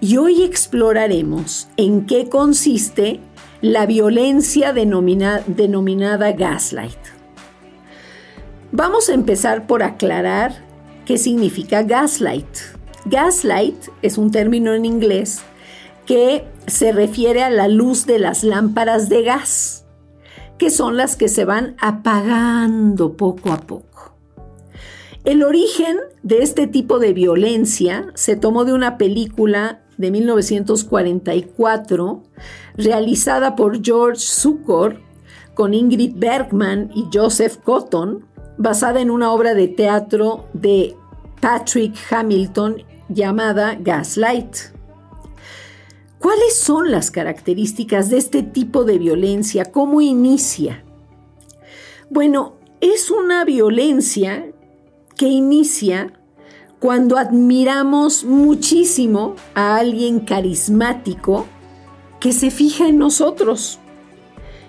y hoy exploraremos en qué consiste la violencia denominada gaslight. Vamos a empezar por aclarar qué significa gaslight. Gaslight es un término en inglés que se refiere a la luz de las lámparas de gas, que son las que se van apagando poco a poco. El origen de este tipo de violencia se tomó de una película de 1944 realizada por George Cukor con Ingrid Bergman y Joseph Cotton, basada en una obra de teatro de Patrick Hamilton llamada Gaslight. ¿Cuáles son las características de este tipo de violencia? ¿Cómo inicia? Bueno, es una violencia que inicia cuando admiramos muchísimo a alguien carismático que se fija en nosotros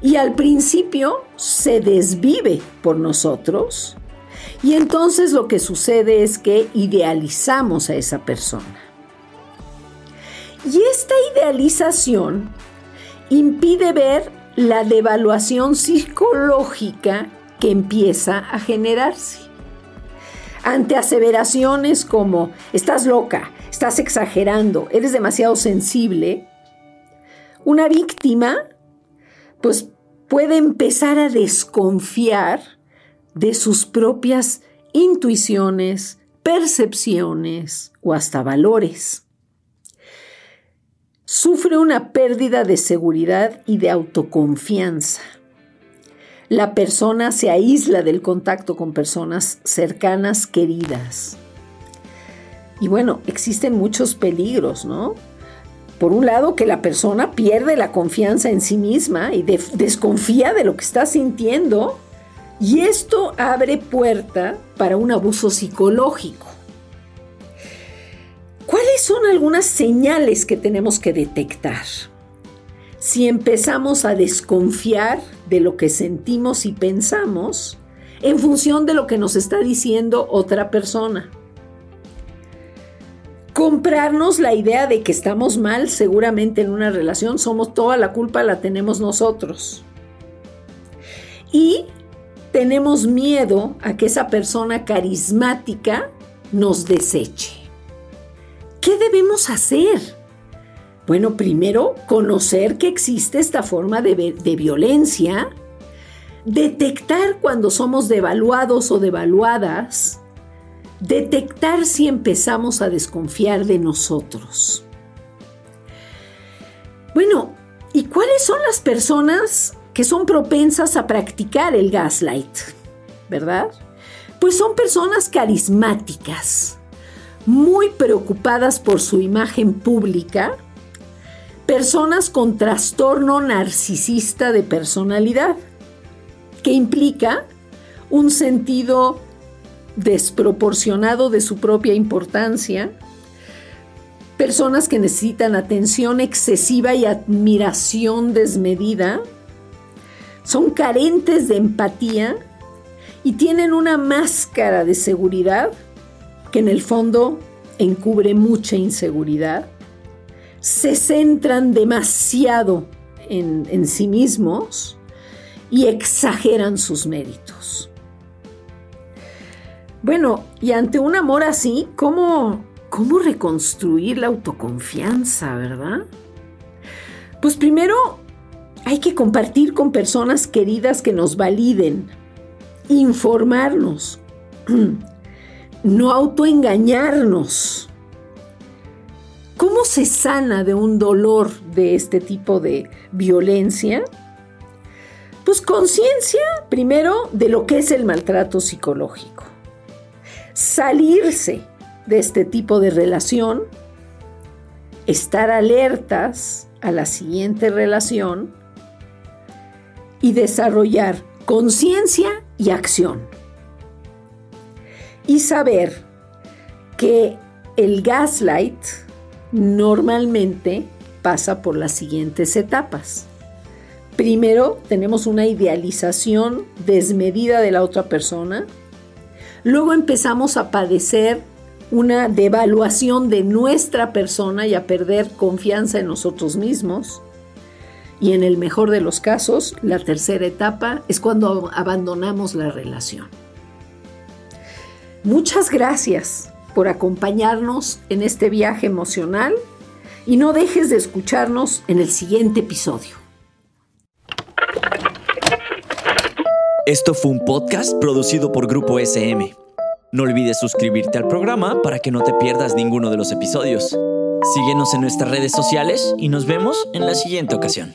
y al principio se desvive por nosotros y entonces lo que sucede es que idealizamos a esa persona. Y esta idealización impide ver la devaluación psicológica que empieza a generarse. Ante aseveraciones como estás loca, estás exagerando, eres demasiado sensible, una víctima pues puede empezar a desconfiar de sus propias intuiciones, percepciones o hasta valores sufre una pérdida de seguridad y de autoconfianza. La persona se aísla del contacto con personas cercanas, queridas. Y bueno, existen muchos peligros, ¿no? Por un lado, que la persona pierde la confianza en sí misma y desconfía de lo que está sintiendo. Y esto abre puerta para un abuso psicológico. ¿Cuáles son algunas señales que tenemos que detectar? Si empezamos a desconfiar de lo que sentimos y pensamos en función de lo que nos está diciendo otra persona. Comprarnos la idea de que estamos mal seguramente en una relación, somos toda la culpa la tenemos nosotros. Y tenemos miedo a que esa persona carismática nos deseche. ¿Qué debemos hacer? Bueno, primero, conocer que existe esta forma de, violencia, detectar cuando somos devaluados o devaluadas, detectar si empezamos a desconfiar de nosotros. Bueno, ¿y cuáles son las personas que son propensas a practicar el gaslight? ¿Verdad? Pues son personas carismáticas, muy preocupadas por su imagen pública, personas con trastorno narcisista de personalidad, que implica un sentido desproporcionado de su propia importancia, personas que necesitan atención excesiva y admiración desmedida, son carentes de empatía y tienen una máscara de seguridad que en el fondo encubre mucha inseguridad, se centran demasiado en, sí mismos y exageran sus méritos. Bueno, y ante un amor así, ¿cómo, cómo reconstruir la autoconfianza, verdad? Pues primero hay que compartir con personas queridas que nos validen, informarnos, no autoengañarnos. ¿Cómo se sana de un dolor de este tipo de violencia? Pues conciencia primero de lo que es el maltrato psicológico. Salirse de este tipo de relación estar alertas a la siguiente relación y desarrollar conciencia y acción. Y saber que el gaslight normalmente pasa por las siguientes etapas. Primero, tenemos una idealización desmedida de la otra persona. Luego empezamos a padecer una devaluación de nuestra persona y a perder confianza en nosotros mismos. Y en el mejor de los casos, la tercera etapa es cuando abandonamos la relación. Muchas gracias por acompañarnos en este viaje emocional y no dejes de escucharnos en el siguiente episodio. Esto fue un podcast producido por Grupo SM. No olvides suscribirte al programa para que no te pierdas ninguno de los episodios. Síguenos en nuestras redes sociales y nos vemos en la siguiente ocasión.